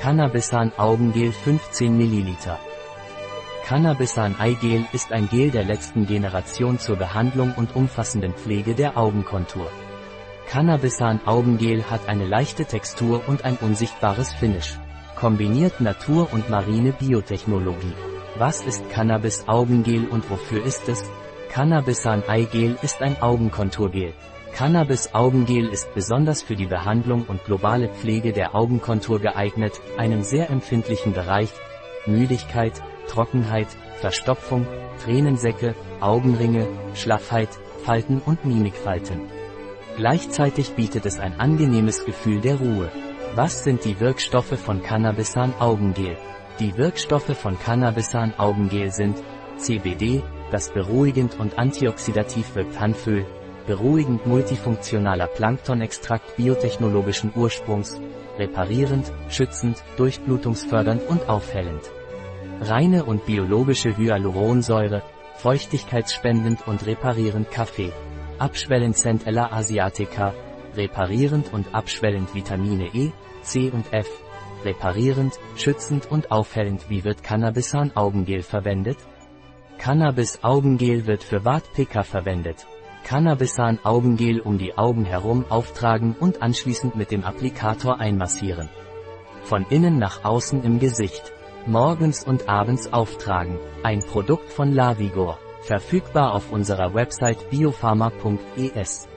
Cannabisan Augengel 15 ml. Cannabisan Eigel ist ein Gel der letzten Generation zur Behandlung und umfassenden Pflege der Augenkontur. Cannabisan Augengel hat eine leichte Textur und ein unsichtbares Finish. Kombiniert Natur- und marine Biotechnologie. Was ist Cannabis Augengel und wofür ist es? Cannabisan Eigel ist ein Augenkonturgel. Cannabis Augengel ist besonders für die Behandlung und globale Pflege der Augenkontur geeignet, einem sehr empfindlichen Bereich, Müdigkeit, Trockenheit, Verstopfung, Tränensäcke, Augenringe, Schlaffheit, Falten und Mimikfalten. Gleichzeitig bietet es ein angenehmes Gefühl der Ruhe. Was sind die Wirkstoffe von Cannabisan Augengel? Die Wirkstoffe von Cannabisan Augengel sind CBD, das beruhigend und antioxidativ wirkt Hanföl, beruhigend multifunktionaler Planktonextrakt biotechnologischen Ursprungs, reparierend, schützend, durchblutungsfördernd und aufhellend. Reine und biologische Hyaluronsäure, feuchtigkeitsspendend und reparierend Kaffee. Abschwellend Centella asiatica, reparierend und abschwellend Vitamine E, C und F. Reparierend, schützend und aufhellend Wie wird Cannabisan Augengel verwendet? Cannabis Augengel wird für Wartpicker verwendet. Cannabisan Augengel um die Augen herum auftragen und anschließend mit dem Applikator einmassieren. Von innen nach außen im Gesicht. Morgens und abends auftragen. Ein Produkt von Lavigor. Verfügbar auf unserer Website biopharma.es.